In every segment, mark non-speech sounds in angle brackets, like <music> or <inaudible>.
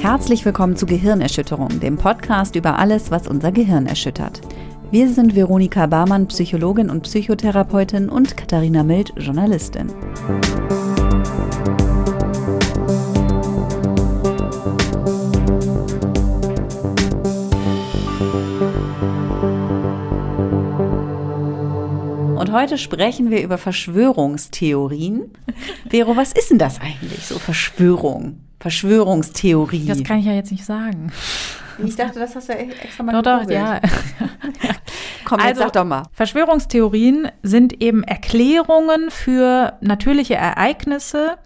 Herzlich willkommen zu Gehirnerschütterung, dem Podcast über alles, was unser Gehirn erschüttert. Wir sind Veronika Barmann, Psychologin und Psychotherapeutin und Katharina Mild, Journalistin. Und heute sprechen wir über Verschwörungstheorien. Vero, was ist denn das eigentlich, so Verschwörung? Verschwörungstheorie. Das kann ich ja jetzt nicht sagen. Ich dachte, das hast du extra mal Doch, doch, ja. <laughs> Komm, jetzt Also- sag doch mal. Verschwörungstheorien sind eben Erklärungen für natürliche Ereignisse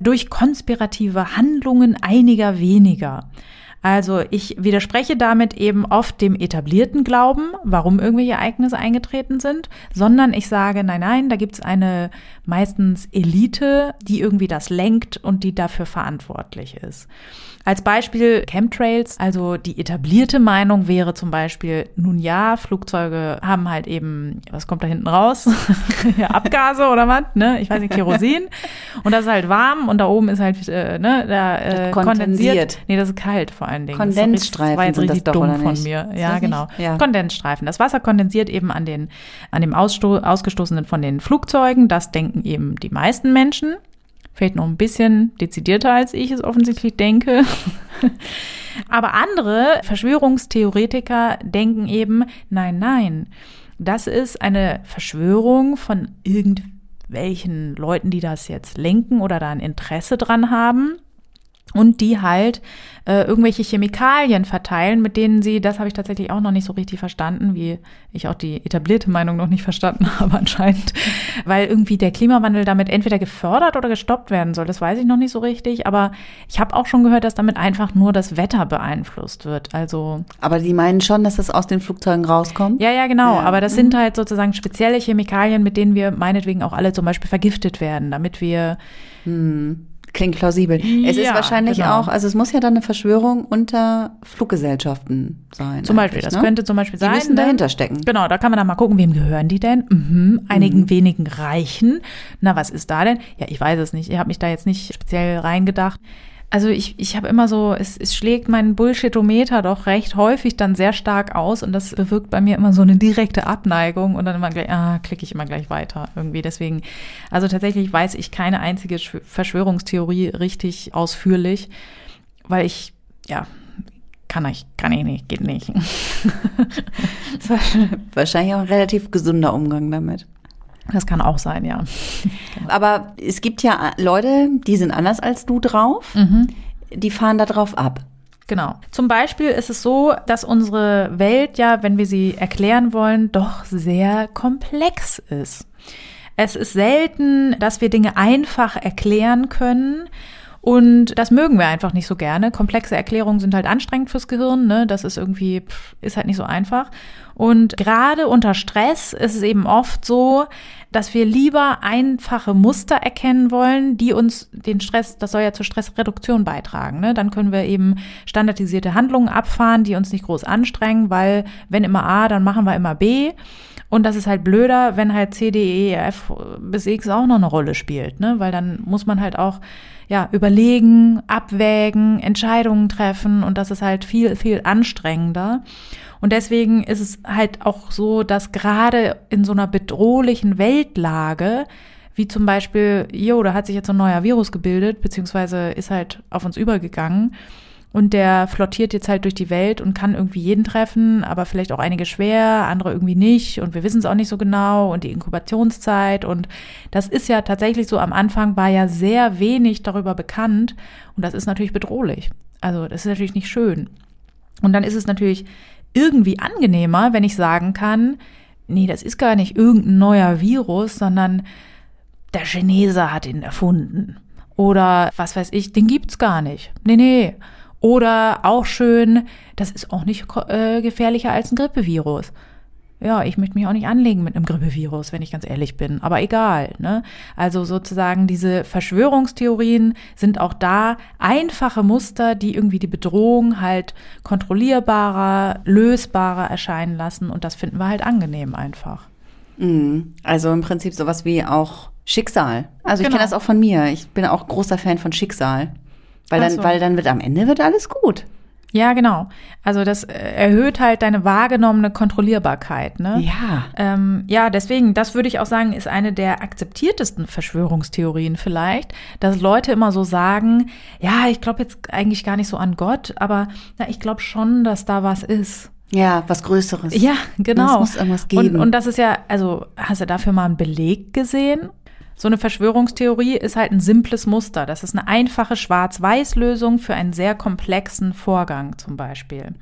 durch konspirative Handlungen einiger weniger. Also ich widerspreche damit eben oft dem etablierten Glauben, warum irgendwelche Ereignisse eingetreten sind, sondern ich sage, nein, nein, da gibt's eine meistens Elite, die irgendwie das lenkt und die dafür verantwortlich ist. Als Beispiel Chemtrails, also die etablierte Meinung wäre zum Beispiel, nun ja, Flugzeuge haben halt eben, was kommt da hinten raus? <laughs> ja, Abgase oder was, ne? Ich weiß nicht, Kerosin. Und das ist halt warm und da oben ist halt, äh, ne, da äh, Das kondensiert. kondensiert. Nee, das ist kalt vor allen Dingen. Das Kondensstreifen richtig- war jetzt das richtig doch, dumm von mir. Ja, das genau. Ja. Kondensstreifen. Das Wasser kondensiert eben an den, an dem Aussto ausgestoßenen von den Flugzeugen. Das denken eben die meisten Menschen. Vielleicht noch ein bisschen dezidierter, als ich es offensichtlich denke. <laughs> Aber andere Verschwörungstheoretiker denken eben, nein, nein, das ist eine Verschwörung von irgendwelchen Leuten, die das jetzt lenken oder da ein Interesse dran haben und die halt äh, irgendwelche Chemikalien verteilen, mit denen sie, das habe ich tatsächlich auch noch nicht so richtig verstanden, wie ich auch die etablierte Meinung noch nicht verstanden <laughs> habe anscheinend, weil irgendwie der Klimawandel damit entweder gefördert oder gestoppt werden soll. Das weiß ich noch nicht so richtig, aber ich habe auch schon gehört, dass damit einfach nur das Wetter beeinflusst wird. Also Aber die meinen schon, dass das aus den Flugzeugen rauskommt? ja, ja, genau. Ja. Mhm. Aber das sind halt sozusagen spezielle Chemikalien, mit denen wir meinetwegen auch alle zum Beispiel vergiftet werden, damit wir Klingt plausibel. es ist Ja, wahrscheinlich genau. auch, also es muss ja dann eine Verschwörung unter Fluggesellschaften sein. Zum Beispiel, das ne? könnte zum Beispiel Die sein. müssen ne? dahinter stecken. Genau, da kann man dann mal gucken, wem gehören die denn? Mhm, einigen wenigen Reichen. Na, was ist da denn? Ja, ich weiß es nicht. Ich habe mich da jetzt nicht speziell reingedacht. Also ich, ich habe immer so, es, es schlägt mein Bullshitometer doch recht häufig dann sehr stark aus und das bewirkt bei mir immer so eine direkte Abneigung und dann immer gleich, ah, klicke ich immer gleich weiter irgendwie. Deswegen, also tatsächlich weiß ich keine einzige Schw- Verschwörungstheorie richtig ausführlich, weil ich, ja, kann ich, kann ich nicht, geht nicht. Das <laughs> war wahrscheinlich auch ein relativ gesunder Umgang damit. Das kann auch sein, ja. <laughs> Aber es gibt ja Leute, die sind anders als du drauf. Die fahren da drauf ab. Genau. Zum Beispiel ist es so, dass unsere Welt ja, wenn wir sie erklären wollen, doch sehr komplex ist. Es ist selten, dass wir Dinge einfach erklären können. Und das mögen wir einfach nicht so gerne. Komplexe Erklärungen sind halt anstrengend fürs Gehirn. Ne? Das ist irgendwie, pff, ist halt nicht so einfach. Und gerade unter Stress ist es eben oft so, dass wir lieber einfache Muster erkennen wollen, die uns den Stress, das soll ja zur Stressreduktion beitragen. Ne? Dann können wir eben standardisierte Handlungen abfahren, die uns nicht groß anstrengen, weil wenn immer A, dann machen wir immer B. Und das ist halt blöder, wenn halt C, D, E, F bis X auch noch eine Rolle spielt, ne? Weil dann muss man halt auch ja überlegen, abwägen, Entscheidungen treffen und das ist halt viel, viel anstrengender. Und deswegen ist es halt auch so, dass gerade in so einer bedrohlichen Weltlage, wie zum Beispiel, jo, da hat sich jetzt ein neuer Virus gebildet, beziehungsweise ist halt auf uns übergegangen. Und der flottiert jetzt halt durch die Welt und kann irgendwie jeden treffen, aber vielleicht auch einige schwer, andere irgendwie nicht. Und wir wissen es auch nicht so genau. Und die Inkubationszeit. Und das ist ja tatsächlich so, am Anfang war ja sehr wenig darüber bekannt. Und das ist natürlich bedrohlich. Also das ist natürlich nicht schön. Und dann ist es natürlich irgendwie angenehmer, wenn ich sagen kann, nee, das ist gar nicht irgendein neuer Virus, sondern der Chinese hat ihn erfunden. Oder was weiß ich, den gibt's gar nicht. Nee, nee. Oder auch schön, das ist auch nicht äh, gefährlicher als ein Grippevirus. Ja, ich möchte mich auch nicht anlegen mit einem Grippevirus, wenn ich ganz ehrlich bin. Aber egal. Ne? Also sozusagen diese Verschwörungstheorien sind auch da einfache Muster, die irgendwie die Bedrohung halt kontrollierbarer, lösbarer erscheinen lassen. Und das finden wir halt angenehm einfach. Mhm. Also im Prinzip sowas wie auch Schicksal. Also ich Genau. kenne das auch von mir. Ich bin auch großer Fan von Schicksal. Weil dann, so. weil dann wird am Ende wird alles gut. Ja, genau. Also das äh, erhöht halt deine wahrgenommene Kontrollierbarkeit. Ne? Ja. Ähm, ja, deswegen, das würde ich auch sagen, ist eine der akzeptiertesten Verschwörungstheorien vielleicht, dass Leute immer so sagen, ja, ich glaube jetzt eigentlich gar nicht so an Gott, aber na, ich glaube schon, dass da was ist. Ja, was Größeres. Ja, genau. Es muss irgendwas geben. Und, und das ist ja, also hast du dafür mal einen Beleg gesehen? So eine Verschwörungstheorie ist halt ein simples Muster. Das ist eine einfache Schwarz-Weiß-Lösung für einen sehr komplexen Vorgang zum Beispiel.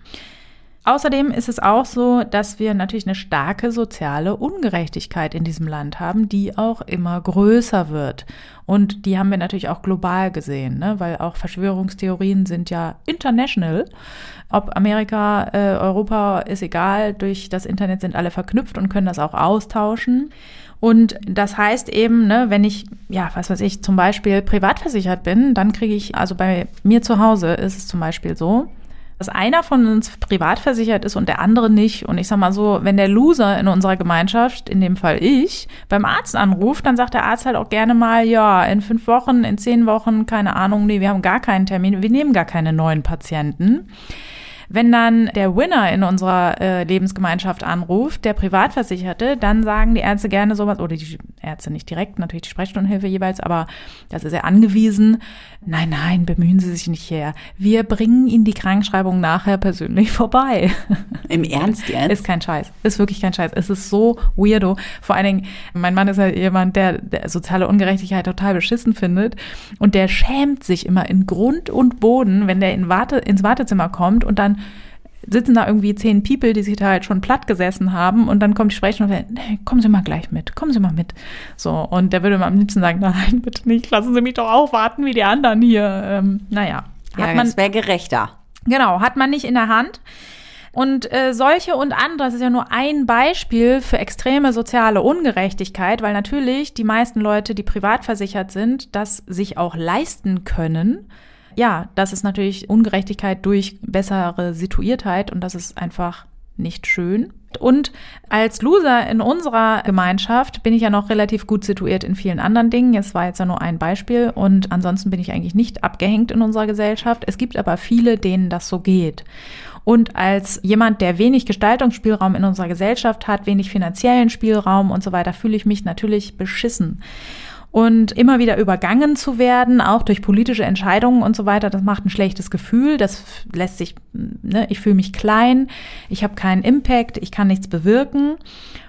Außerdem ist es auch so, dass wir natürlich eine starke soziale Ungerechtigkeit in diesem Land haben, die auch immer größer wird. Und die haben wir natürlich auch global gesehen, ne? weil auch Verschwörungstheorien sind ja international. Ob Amerika, äh, Europa ist egal, durch das Internet sind alle verknüpft und können das auch austauschen. Und das heißt eben, ne, wenn ich, ja, was weiß ich, zum Beispiel privat versichert bin, dann kriege ich, also bei mir zu Hause ist es zum Beispiel so, dass einer von uns privat versichert ist und der andere nicht. Und ich sag mal so, wenn der Loser in unserer Gemeinschaft, in dem Fall ich, beim Arzt anruft, dann sagt der Arzt halt auch gerne mal, ja, in fünf Wochen, in zehn Wochen, keine Ahnung, nee, wir haben gar keinen Termin, wir nehmen gar keine neuen Patienten. Wenn dann der Winner in unserer äh, Lebensgemeinschaft anruft, der Privatversicherte, dann sagen die Ärzte gerne sowas, oder die Ärzte nicht direkt, natürlich die Sprechstundenhilfe jeweils, aber das ist ja angewiesen. Nein, nein, bemühen Sie sich nicht her. Wir bringen Ihnen die Krankschreibung nachher persönlich <laughs> vorbei. Im Ernst jetzt? Ist kein Scheiß. Ist wirklich kein Scheiß. Es ist so weirdo. Vor allen Dingen, mein Mann ist halt jemand, der, der soziale Ungerechtigkeit total beschissen findet. Und der schämt sich immer in Grund und Boden, wenn der in Warte, ins Wartezimmer kommt und dann sitzen da irgendwie zehn People, die sich da halt schon platt gesessen haben und dann kommt die Sprecherin und sagt, nee, kommen Sie mal gleich mit, kommen Sie mal mit. So, und der würde mir am liebsten sagen, <laughs> nein, bitte nicht, lassen Sie mich doch auch warten wie die anderen hier. Ähm, naja, ja, hat man, das wäre gerechter. Genau, hat man nicht in der Hand. Und äh, solche und andere, das ist ja nur ein Beispiel für extreme soziale Ungerechtigkeit, weil natürlich die meisten Leute, die privat versichert sind, das sich auch leisten können. Ja, das ist natürlich Ungerechtigkeit durch bessere Situiertheit und das ist einfach nicht schön. Und als Loser in unserer Gemeinschaft bin ich ja noch relativ gut situiert in vielen anderen Dingen. Es war jetzt ja nur ein Beispiel und ansonsten bin ich eigentlich nicht abgehängt in unserer Gesellschaft. Es gibt aber viele, denen das so geht. Und als jemand, der wenig Gestaltungsspielraum in unserer Gesellschaft hat, wenig finanziellen Spielraum und so weiter, fühle ich mich natürlich beschissen. Und immer wieder übergangen zu werden, auch durch politische Entscheidungen und so weiter, das macht ein schlechtes Gefühl. Das lässt sich, ne, ich fühle mich klein, ich habe keinen Impact, ich kann nichts bewirken.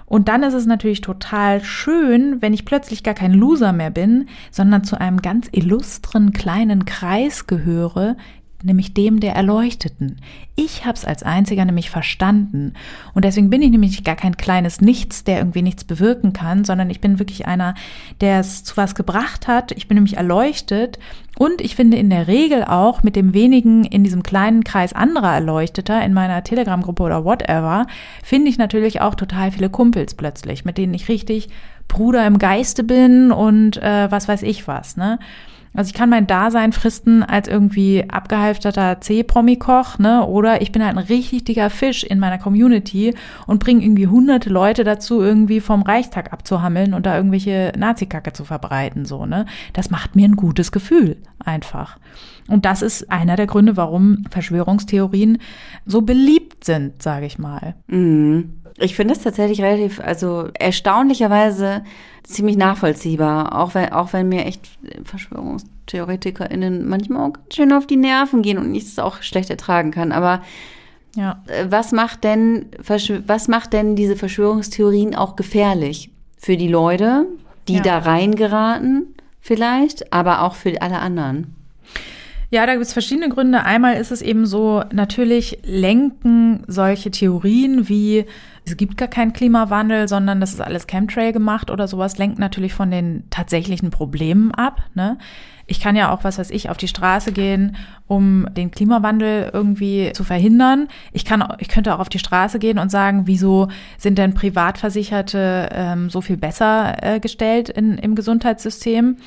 Und dann ist es natürlich total schön, wenn ich plötzlich gar kein Loser mehr bin, sondern zu einem ganz illustren kleinen Kreis gehöre, nämlich dem der Erleuchteten. Ich habe es als einziger nämlich verstanden. Und deswegen bin ich nämlich gar kein kleines Nichts, der irgendwie nichts bewirken kann, sondern ich bin wirklich einer, der es zu was gebracht hat. Ich bin nämlich erleuchtet. Und ich finde in der Regel auch mit dem wenigen in diesem kleinen Kreis anderer Erleuchteter in meiner Telegram-Gruppe oder whatever, finde ich natürlich auch total viele Kumpels plötzlich, mit denen ich richtig Bruder im Geiste bin und äh, was weiß ich was, ne? Also ich kann mein Dasein fristen als irgendwie abgehalfterter C-Promi-Koch, ne? Oder ich bin halt ein richtig dicker Fisch in meiner Community und bringe irgendwie hunderte Leute dazu, irgendwie vom Reichstag abzuhammeln und da irgendwelche Nazi-Kacke zu verbreiten, so, ne? Das macht mir ein gutes Gefühl, einfach. Und das ist einer der Gründe, warum Verschwörungstheorien so beliebt sind, sage ich mal. Mhm. Ich finde es tatsächlich relativ, also erstaunlicherweise ziemlich nachvollziehbar, auch wenn, auch wenn mir echt VerschwörungstheoretikerInnen manchmal auch ganz schön auf die Nerven gehen und ich es auch schlecht ertragen kann. Aber Ja. äh, was macht denn, was macht denn diese Verschwörungstheorien auch gefährlich für die Leute, die Ja. da reingeraten, vielleicht, aber auch für alle anderen? Ja, da gibt es verschiedene Gründe. Einmal ist es eben so, natürlich lenken solche Theorien wie es gibt gar keinen Klimawandel, sondern das ist alles Chemtrail gemacht oder sowas, lenkt natürlich von den tatsächlichen Problemen ab. Ne? Ich kann ja auch, was weiß ich, auf die Straße gehen, um den Klimawandel irgendwie zu verhindern. Ich kann, ich könnte auch auf die Straße gehen und sagen, wieso sind denn Privatversicherte ähm, so viel besser äh, gestellt in, im Gesundheitssystem?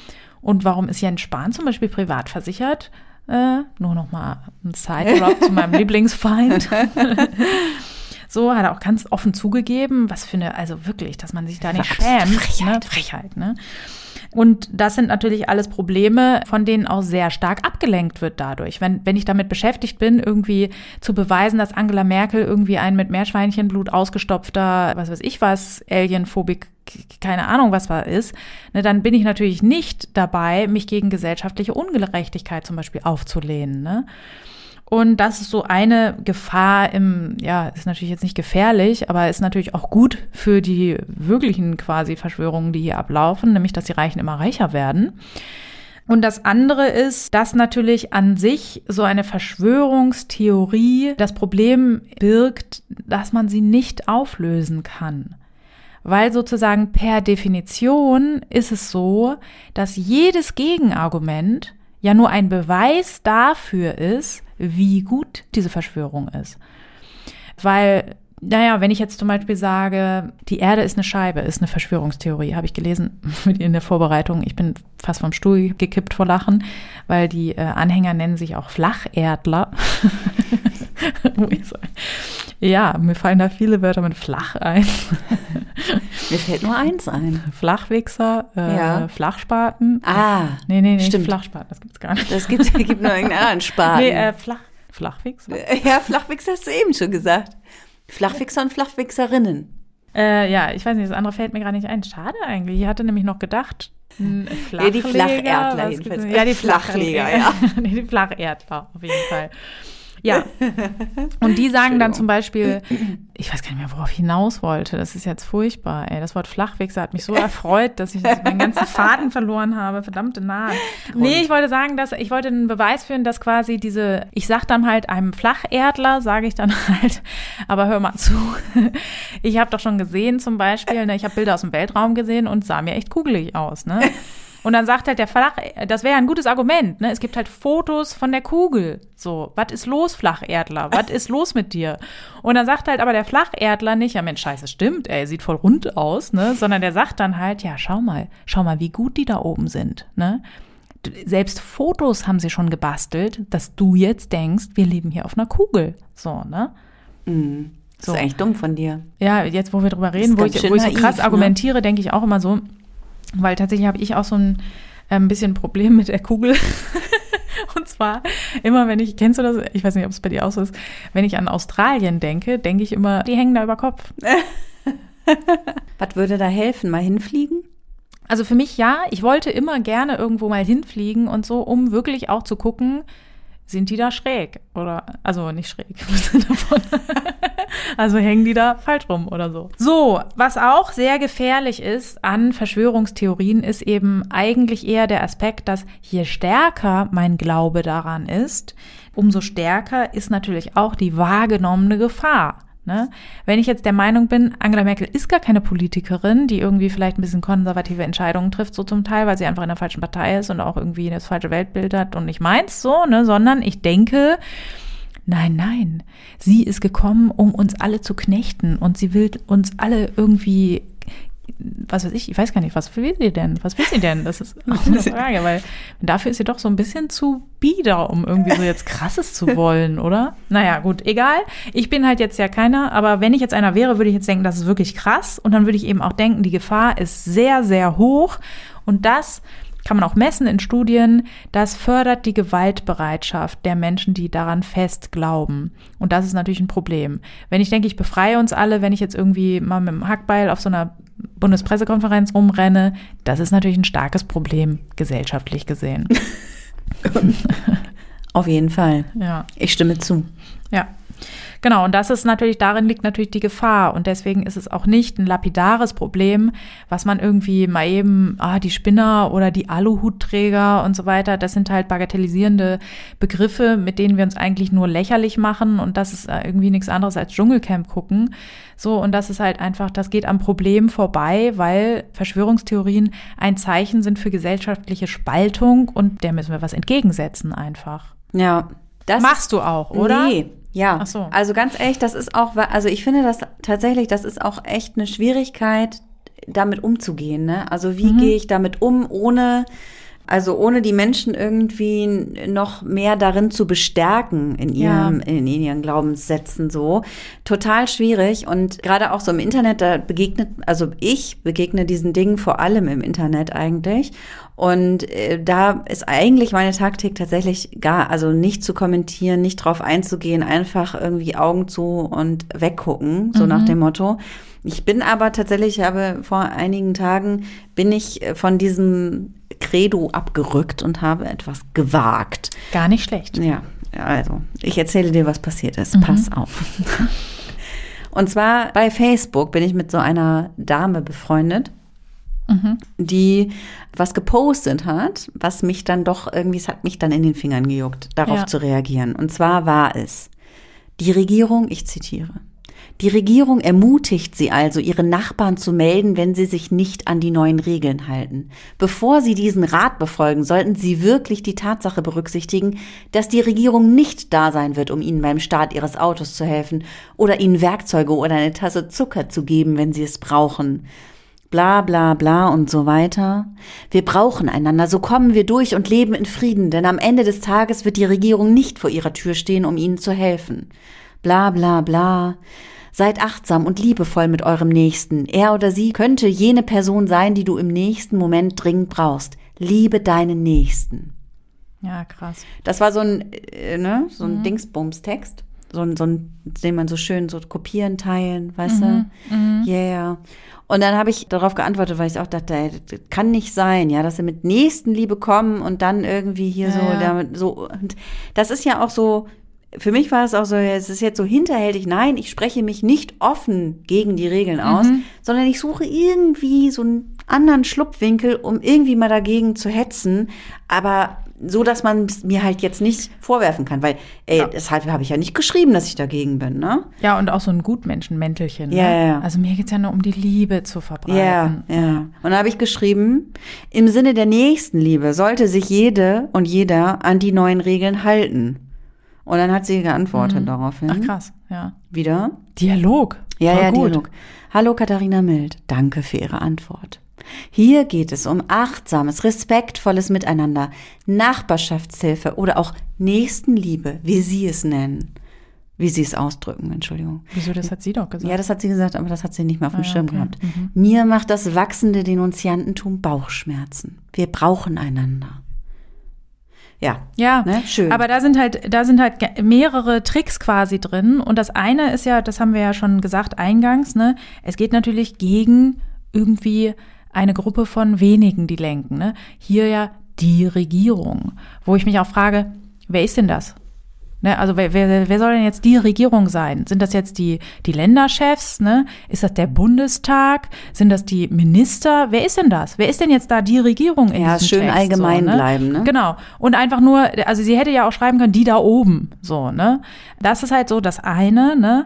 Und warum ist Jens Spahn zum Beispiel privat versichert? Äh, nur noch mal ein Side-Drop zu meinem <laughs> Lieblingsfeind. <laughs> So hat er auch ganz offen zugegeben, was eine, also wirklich, dass man sich da nicht schämt. Frechheit. Ne? Frechheit, ne? Und das sind natürlich alles Probleme, von denen auch sehr stark abgelenkt wird dadurch. Wenn, wenn ich damit beschäftigt bin, irgendwie zu beweisen, dass Angela Merkel irgendwie ein mit Meerschweinchenblut ausgestopfter, was weiß ich was, Alienphobik keine Ahnung, was war ist, ne, dann bin ich natürlich nicht dabei, mich gegen gesellschaftliche Ungerechtigkeit zum Beispiel aufzulehnen. Ne? Und das ist so eine Gefahr im, ja, ist natürlich jetzt nicht gefährlich, aber ist natürlich auch gut für die wirklichen quasi Verschwörungen, die hier ablaufen, nämlich dass die Reichen immer reicher werden. Und das andere ist, dass natürlich an sich so eine Verschwörungstheorie das Problem birgt, dass man sie nicht auflösen kann. Weil sozusagen per Definition ist es so, dass jedes Gegenargument ja nur ein Beweis dafür ist, wie gut diese Verschwörung ist. Weil, naja, wenn ich jetzt zum Beispiel sage, die Erde ist eine Scheibe, ist eine Verschwörungstheorie, habe ich gelesen <laughs> in der Vorbereitung. Ich bin fast vom Stuhl gekippt vor Lachen, weil die äh, Anhänger nennen sich auch Flacherdler. <laughs> ja, mir fallen da viele Wörter mit flach ein. <laughs> <laughs> Mir fällt nur eins ein. Flachwichser, äh, ja. Flachspaten. Ah, nee, nee, nee, stimmt. Flachspaten, das gibt's gar nicht. Das gibt, <laughs> gibt nur irgendeinen anderen Spaten. Nee, äh, Flach, Flachwichser. <laughs> Ja, Flachwichser hast du eben schon gesagt. Flachwichser und Flachwichserinnen. Äh, ja, ich weiß nicht, das andere fällt mir gerade nicht ein. Schade eigentlich. Ich hatte nämlich noch gedacht, ja, die Flacherdler jedenfalls. Ja, die Flachleger, ja. nee, die Flacherdler auf jeden Fall. Ja. <laughs> Und die sagen dann zum Beispiel, ich weiß gar nicht mehr, worauf ich hinaus wollte. Das ist jetzt furchtbar. Ey. Das Wort Flachwichser hat mich so erfreut, dass ich meinen ganzen Faden verloren habe. Verdammte Naht. Nee, ich wollte sagen, dass ich wollte einen Beweis führen, dass quasi diese, ich sag dann halt einem Flacherdler, sage ich dann <laughs> halt, aber hör mal zu. Ich habe doch schon gesehen zum Beispiel, ne, ich habe Bilder aus dem Weltraum gesehen und sah mir echt kugelig aus. Ne? <laughs> Und dann sagt halt der Flach, das wäre ein gutes Argument, ne? Es gibt halt Fotos von der Kugel. So, was ist los, Flacherdler? Was ist los mit dir? Und dann sagt halt aber der Flacherdler nicht, ja Mensch, scheiße, stimmt, ey, sieht voll rund aus, ne? Sondern der sagt dann halt, ja, schau mal, schau mal, wie gut die da oben sind, ne? Selbst Fotos haben sie schon gebastelt, dass du jetzt denkst, wir leben hier auf einer Kugel. So, ne? Mm. Das so. ist eigentlich dumm von dir. Ja, jetzt, wo wir drüber reden, wo ich, wo ich so krass ne? argumentiere, denke ich auch immer so, weil tatsächlich habe ich auch so ein ein bisschen Problem mit der Kugel. <laughs> und zwar immer, wenn ich, kennst du das? Ich weiß nicht, ob es bei dir auch so ist. Wenn ich an Australien denke, denke ich immer, die hängen da über Kopf. <laughs> Was würde da helfen? Mal hinfliegen? Also für mich ja. Ich wollte immer gerne irgendwo mal hinfliegen und so, um wirklich auch zu gucken, sind die da schräg? Oder, also nicht schräg, <laughs> also hängen die da falsch rum oder so. So, was auch sehr gefährlich ist an Verschwörungstheorien, ist eben eigentlich eher der Aspekt, dass je stärker mein Glaube daran ist, umso stärker ist natürlich auch die wahrgenommene Gefahr. Ne? Wenn ich jetzt der Meinung bin, Angela Merkel ist gar keine Politikerin, die irgendwie vielleicht ein bisschen konservative Entscheidungen trifft, so zum Teil, weil sie einfach in der falschen Partei ist und auch irgendwie das falsche Weltbild hat und nicht meins so, ne, sondern ich denke, nein, nein, sie ist gekommen, um uns alle zu knechten und sie will uns alle irgendwie was weiß ich, ich weiß gar nicht, was will sie denn? Was will sie denn? Das ist auch eine <laughs> Frage, weil dafür ist sie doch so ein bisschen zu bieder, um irgendwie so jetzt krasses zu <laughs> wollen, oder? Naja, gut, egal. Ich bin halt jetzt ja keiner, aber wenn ich jetzt einer wäre, würde ich jetzt denken, das ist wirklich krass. Und dann würde ich eben auch denken, die Gefahr ist sehr, sehr hoch. Und das kann man auch messen in Studien, das fördert die Gewaltbereitschaft der Menschen, die daran fest glauben. Und das ist natürlich ein Problem. Wenn ich denke, ich befreie uns alle, wenn ich jetzt irgendwie mal mit dem Hackbeil auf so einer Bundespressekonferenz rumrenne, das ist natürlich ein starkes Problem, gesellschaftlich gesehen. <laughs> Auf jeden Fall. Ja. Ich stimme zu. Ja. Genau, und das ist natürlich, darin liegt natürlich die Gefahr. Und deswegen ist es auch nicht ein lapidares Problem, was man irgendwie mal eben, ah, die Spinner oder die Aluhutträger und so weiter, das sind halt bagatellisierende Begriffe, mit denen wir uns eigentlich nur lächerlich machen. Und das ist äh, irgendwie nichts anderes als Dschungelcamp gucken. So, und das ist halt einfach, das geht am Problem vorbei, weil Verschwörungstheorien ein Zeichen sind für gesellschaftliche Spaltung und der müssen wir was entgegensetzen einfach. Ja. Das machst du auch, oder? Nee. Ja, so. also ganz ehrlich, das ist auch, also ich finde das tatsächlich, das ist auch echt eine Schwierigkeit, damit umzugehen. Ne? Also wie mhm. gehe ich damit um, ohne Also ohne die Menschen irgendwie noch mehr darin zu bestärken in ihrem, ja. in ihren Glaubenssätzen so. Total schwierig. Und gerade auch so im Internet, da begegnet, also ich begegne diesen Dingen vor allem im Internet eigentlich. Und äh, da ist eigentlich meine Taktik tatsächlich gar, also nicht zu kommentieren, nicht drauf einzugehen, einfach irgendwie Augen zu und weggucken, so mhm. nach dem Motto. Ich bin aber tatsächlich, habe vor einigen Tagen, bin ich äh, von diesem Credo abgerückt und habe etwas gewagt. Gar nicht schlecht. Ja, also ich erzähle dir, was passiert ist. Mhm. Pass auf. <laughs> Und zwar bei Facebook bin ich mit so einer Dame befreundet mhm. die was gepostet hat, was mich dann doch irgendwie, es hat mich dann in den Fingern gejuckt, darauf ja. zu reagieren. Und zwar war es, die Regierung, ich zitiere, die Regierung ermutigt sie also, ihre Nachbarn zu melden, wenn sie sich nicht an die neuen Regeln halten. Bevor sie diesen Rat befolgen, sollten sie wirklich die Tatsache berücksichtigen, dass die Regierung nicht da sein wird, um ihnen beim Start ihres Autos zu helfen oder ihnen Werkzeuge oder eine Tasse Zucker zu geben, wenn sie es brauchen bla bla bla und so weiter. Wir brauchen einander, so kommen wir durch und leben in Frieden, denn am Ende des Tages wird die Regierung nicht vor ihrer Tür stehen, um ihnen zu helfen. Bla bla bla. Seid achtsam und liebevoll mit eurem Nächsten. Er oder sie könnte jene Person sein, die du im nächsten Moment dringend brauchst. Liebe deinen Nächsten. Ja, krass. Das war so ein, äh, ne, so ein mhm. Dingsbums-Text. So ein, so ein, den man so schön so kopieren, teilen, weißt mhm. du? Mhm. Yeah. Und dann habe ich darauf geantwortet, weil ich auch dachte, ey, das kann nicht sein, ja, dass sie mit Nächstenliebe kommen und dann irgendwie hier ja, so, ja. damit so. Und das ist ja auch so, für mich war es auch so, es ist jetzt so hinterhältig, nein, ich spreche mich nicht offen gegen die Regeln aus, mhm. sondern ich suche irgendwie so einen anderen Schlupfwinkel, um irgendwie mal dagegen zu hetzen. Aber so dass man mir halt jetzt nicht vorwerfen kann, weil ey, ja. deshalb habe ich ja nicht geschrieben, dass ich dagegen bin, ne? Ja, und auch so ein Gutmenschenmäntelchen. Ja, ne? ja. Also mir geht es ja nur um die Liebe zu verbreiten. Ja, ja. Und dann habe ich geschrieben, im Sinne der Nächstenliebe sollte sich jede und jeder an die neuen Regeln halten. Und dann hat sie geantwortet mhm. daraufhin. Ach krass, ja. Wieder? Dialog. Ja, Voll ja, gut. Dialog. Hallo Katharina Mild, danke für Ihre Antwort. Hier geht es um achtsames, respektvolles Miteinander, Nachbarschaftshilfe oder auch Nächstenliebe, wie Sie es nennen. Wie Sie es ausdrücken, Entschuldigung. Wieso, das hat sie doch gesagt. Ja, das hat sie gesagt, aber das hat sie nicht mehr auf dem ah, Schirm okay. gehabt. Mhm. Mir macht das wachsende Denunziantentum Bauchschmerzen. Wir brauchen einander. Ja. Ja, ne? schön. Aber da sind halt, da sind halt mehrere Tricks quasi drin. Und das eine ist ja, das haben wir ja schon gesagt eingangs, ne? Es geht natürlich gegen irgendwie eine Gruppe von wenigen, die lenken. Ne? Hier ja die Regierung, wo ich mich auch frage, wer ist denn das? Ne, also wer, wer, wer soll denn jetzt die Regierung sein? Sind das jetzt die, die Länderchefs? Ne? Ist das der Bundestag? Sind das die Minister? Wer ist denn das? Wer ist denn jetzt da die Regierung in Ja, schön Text, allgemein so, ne? bleiben. Ne? Genau. Und einfach nur, also sie hätte ja auch schreiben können, die da oben. So, ne? Das ist halt so das eine, ne?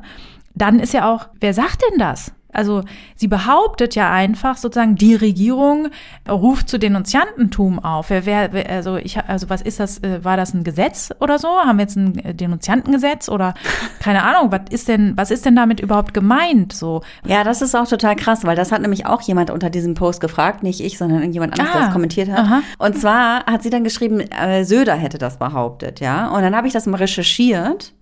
Dann ist ja auch, wer sagt denn das? Also sie behauptet ja einfach sozusagen, die Regierung ruft zu Denunziantentum auf. Wer, wer, also ich, also was ist das? Äh, war das ein Gesetz oder so? Haben wir jetzt ein äh, Denunziantengesetz oder <laughs> keine Ahnung? Was ist denn, was ist denn damit überhaupt gemeint? So. Ja, das ist auch total krass, weil das hat nämlich auch jemand unter diesem Post gefragt, nicht ich, sondern irgendjemand anderes, ah, der das kommentiert hat. Aha. Und zwar hat sie dann geschrieben, äh, Söder hätte das behauptet, ja. Und dann habe ich das mal recherchiert.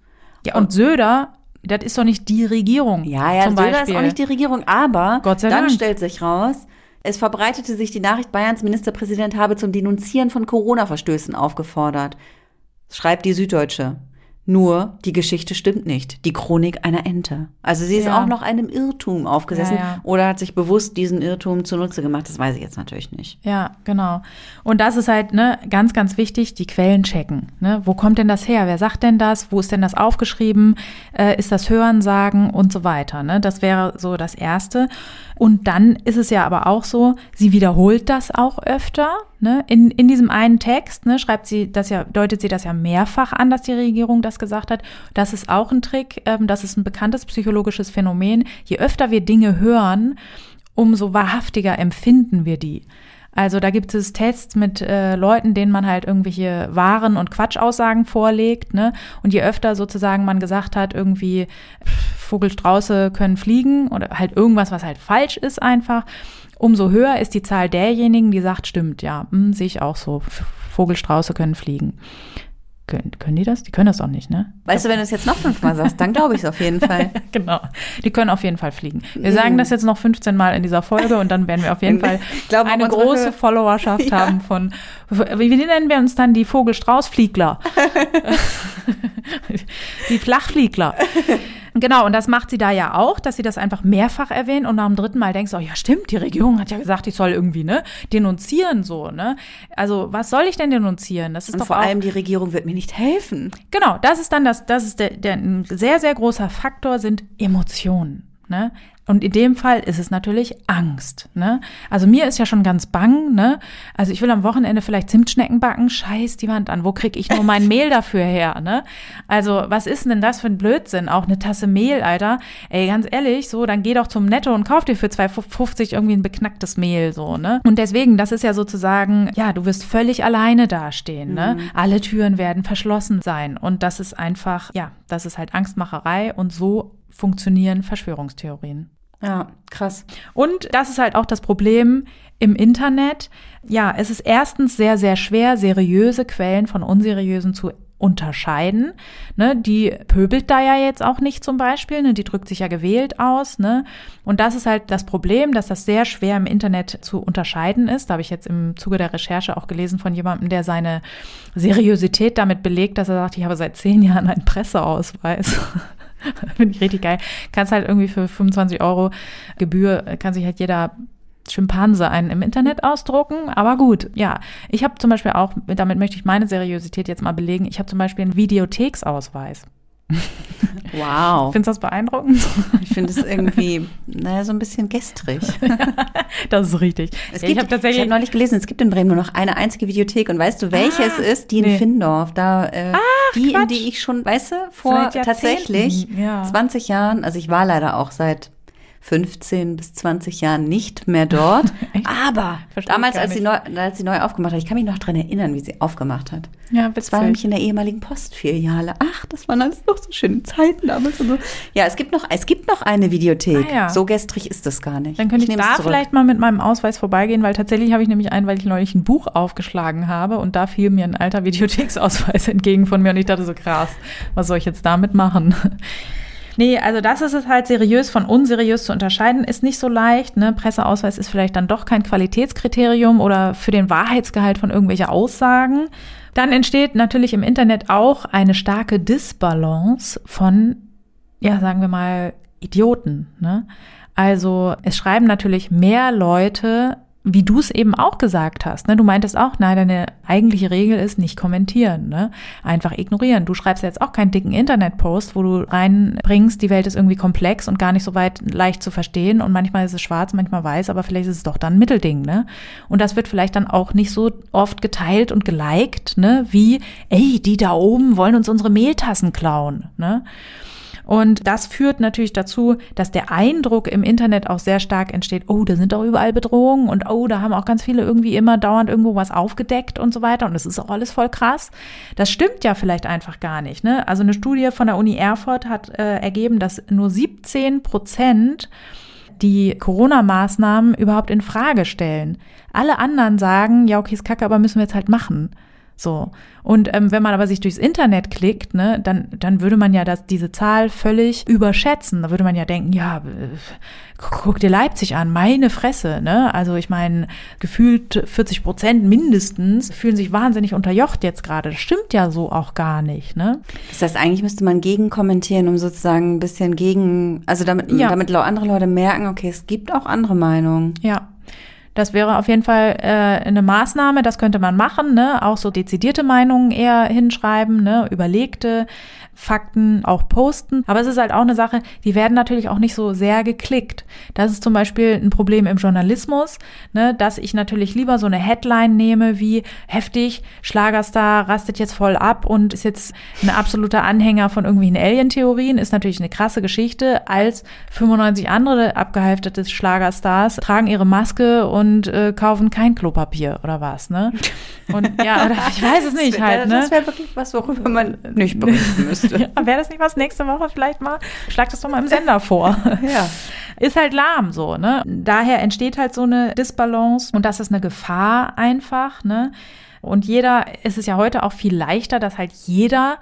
Ja, und Söder das ist doch nicht die Regierung. Ja, ja, zum Söder ist auch nicht die Regierung, aber Gott sei dann Dank. stellt sich raus, es verbreitete sich die Nachricht, Bayerns Ministerpräsident habe zum Denunzieren von Corona-Verstößen aufgefordert. Schreibt die Süddeutsche. Nur, die Geschichte stimmt nicht. Die Chronik einer Ente. Also sie ist ja. auch noch einem Irrtum aufgesessen ja, ja. oder hat sich bewusst diesen Irrtum zunutze gemacht. Das weiß ich jetzt natürlich nicht. Ja, genau. Und das ist halt ne, ganz, ganz wichtig, die Quellen checken. Ne? Wo kommt denn das her? Wer sagt denn das? Wo ist denn das aufgeschrieben? Äh, ist das Hörensagen und so weiter? Ne? Das wäre so das Erste. Und dann ist es ja aber auch so, sie wiederholt das auch öfter. Ne? In, in diesem einen Text ne, schreibt sie das ja, deutet sie das ja mehrfach an, dass die Regierung das gesagt hat. Das ist auch ein Trick, ähm, das ist ein bekanntes psychologisches Phänomen. Je öfter wir Dinge hören, umso wahrhaftiger empfinden wir die. Also da gibt es Tests mit äh, Leuten, denen man halt irgendwelche Waren- und Quatschaussagen vorlegt. Ne? Und je öfter sozusagen man gesagt hat, irgendwie Vogelstrauße können fliegen oder halt irgendwas, was halt falsch ist einfach, umso höher ist die Zahl derjenigen, die sagt, stimmt, ja, hm, sehe ich auch so. Vogelstrauße können fliegen. Können, können die das? Die können das auch nicht, ne? Weißt du, wenn du es jetzt noch fünfmal sagst, dann glaube ich es auf jeden Fall. <laughs> genau. Die können auf jeden Fall fliegen. Wir sagen das jetzt noch 15 Mal in dieser Folge und dann werden wir auf jeden <laughs> Fall glaube, eine große Followerschaft <laughs> ja. haben von, wie nennen wir uns dann die Vogelstraußfliegler? die Flachfliegler. Genau, und das macht sie da ja auch, dass sie das einfach mehrfach erwähnt und nach dem dritten Mal denkst du, oh ja stimmt, die Regierung hat ja gesagt, ich soll irgendwie, ne, denunzieren so, ne? Also, was soll ich denn denunzieren? Das ist und doch vor allem die Regierung wird mir nicht helfen. Genau, das ist dann das, das ist der, der ein sehr, sehr großer Faktor sind Emotionen. Ne? Und in dem Fall ist es natürlich Angst. Ne? Also mir ist ja schon ganz bang. Ne? Also ich will am Wochenende vielleicht Zimtschnecken backen. Scheiß die Wand an. Wo krieg ich nur mein <laughs> Mehl dafür her? Ne? Also was ist denn das für ein Blödsinn? Auch eine Tasse Mehl, Alter. Ey, ganz ehrlich, so dann geh doch zum Netto und kauf dir für 2,50 irgendwie ein beknacktes Mehl. so ne? Und deswegen, das ist ja sozusagen, ja, du wirst völlig alleine dastehen. Ne? Mhm. Alle Türen werden verschlossen sein. Und das ist einfach, ja, das ist halt Angstmacherei. Und so funktionieren Verschwörungstheorien. Ja, krass. Und das ist halt auch das Problem im Internet. Ja, es ist erstens sehr, sehr schwer, seriöse Quellen von unseriösen zu unterscheiden. Ne, die pöbelt da ja jetzt auch nicht zum Beispiel, ne, die drückt sich ja gewählt aus. Ne? Und das ist halt das Problem, dass das sehr schwer im Internet zu unterscheiden ist. Da habe ich jetzt im Zuge der Recherche auch gelesen von jemandem, der seine Seriosität damit belegt, dass er sagt, ich habe seit zehn Jahren einen Presseausweis. <laughs> Finde ich richtig geil. Kannst halt irgendwie für 25 Euro Gebühr, kann sich halt jeder Schimpanse einen im Internet ausdrucken. Aber gut, ja. Ich habe zum Beispiel auch, damit möchte ich meine Seriosität jetzt mal belegen, ich habe zum Beispiel einen Videotheksausweis. Wow. <laughs> Findest du das beeindruckend? Ich finde es irgendwie, naja, so ein bisschen gestrig. <laughs> das ist richtig. Es gibt, ich habe tatsächlich ich hab neulich gelesen, es gibt in Bremen nur noch eine einzige Videothek und weißt du, welche ah, es ist? Die in nee. Findorf. Da, äh, Ach, die, Quatsch. in die ich schon, weißt du, vor tatsächlich ja. 20 Jahren, also ich war leider auch seit 15 bis 20 Jahren nicht mehr dort. <laughs> Aber damals, als sie, neu, als sie neu aufgemacht hat, ich kann mich noch dran erinnern, wie sie aufgemacht hat. Ja, Das war nämlich in der ehemaligen Postfiliale. Ach, das waren alles noch so schöne Zeiten damals und so. Ja, es gibt noch, es gibt noch eine Videothek. Ah, ja. So gestrig ist das gar nicht. Dann könnte ich, ich da vielleicht mal mit meinem Ausweis vorbeigehen, weil tatsächlich habe ich nämlich einen, weil ich neulich ein Buch aufgeschlagen habe und da fiel mir ein alter Videotheksausweis <laughs> entgegen von mir und ich dachte so krass, was soll ich jetzt damit machen? Nee, also das ist es halt seriös von unseriös zu unterscheiden, ist nicht so leicht. Ne? Presseausweis ist vielleicht dann doch kein Qualitätskriterium oder für den Wahrheitsgehalt von irgendwelchen Aussagen. Dann entsteht natürlich im Internet auch eine starke Disbalance von, ja, sagen wir mal, Idioten. Ne? Also es schreiben natürlich mehr Leute wie du es eben auch gesagt hast. Ne? Du meintest auch, nein, deine eigentliche Regel ist nicht kommentieren, ne? einfach ignorieren. Du schreibst jetzt auch keinen dicken Internetpost, wo du reinbringst, die Welt ist irgendwie komplex und gar nicht so weit leicht zu verstehen und manchmal ist es schwarz, manchmal weiß, aber vielleicht ist es doch dann ein Mittelding. Ne? Und das wird vielleicht dann auch nicht so oft geteilt und geliked, ne? wie, ey, die da oben wollen uns unsere Mehltassen klauen. Ne? Und das führt natürlich dazu, dass der Eindruck im Internet auch sehr stark entsteht, oh, da sind doch überall Bedrohungen und oh, da haben auch ganz viele irgendwie immer dauernd irgendwo was aufgedeckt und so weiter. Und das ist auch alles voll krass. Das stimmt ja vielleicht einfach gar nicht. Ne? Also eine Studie von der Uni Erfurt hat äh, ergeben, dass nur 17 Prozent die Corona-Maßnahmen überhaupt in Frage stellen. Alle anderen sagen, ja, okay, ist kacke, aber müssen wir jetzt halt machen. So. Und ähm, wenn man aber sich durchs Internet klickt, ne, dann, dann würde man ja das, diese Zahl völlig überschätzen. Da würde man ja denken, ja, guck dir Leipzig an, meine Fresse, ne? Also ich meine, gefühlt 40 Prozent mindestens fühlen sich wahnsinnig unterjocht jetzt gerade. Das stimmt ja so auch gar nicht, ne? Das heißt, eigentlich müsste man gegenkommentieren, um sozusagen ein bisschen gegen, also damit, ja. damit andere Leute merken, okay, es gibt auch andere Meinungen. Ja. Das wäre auf jeden Fall äh, eine Maßnahme, das könnte man machen, ne? Auch so dezidierte Meinungen eher hinschreiben, ne? Überlegte Fakten auch posten. Aber es ist halt auch eine Sache, die werden natürlich auch nicht so sehr geklickt. Das ist zum Beispiel ein Problem im Journalismus, ne, dass ich natürlich lieber so eine Headline nehme wie heftig, Schlagerstar rastet jetzt voll ab und ist jetzt ein absoluter Anhänger von irgendwelchen Alien-Theorien, ist natürlich eine krasse Geschichte, als 95 andere abgehalftete Schlagerstars tragen ihre Maske und äh, kaufen kein Klopapier oder was, ne? <laughs> Und ja, oder ich weiß es nicht wär, halt, ne? Das wäre wirklich was, worüber man nicht berichten müsste. <laughs> ja, wäre das nicht was nächste Woche vielleicht mal? Schlag das doch mal im Sender vor. <laughs> ja. Ist halt lahm so, ne? Daher entsteht halt so eine Disbalance und das ist eine Gefahr einfach, ne? Und jeder, es ist ja heute auch viel leichter, dass halt jeder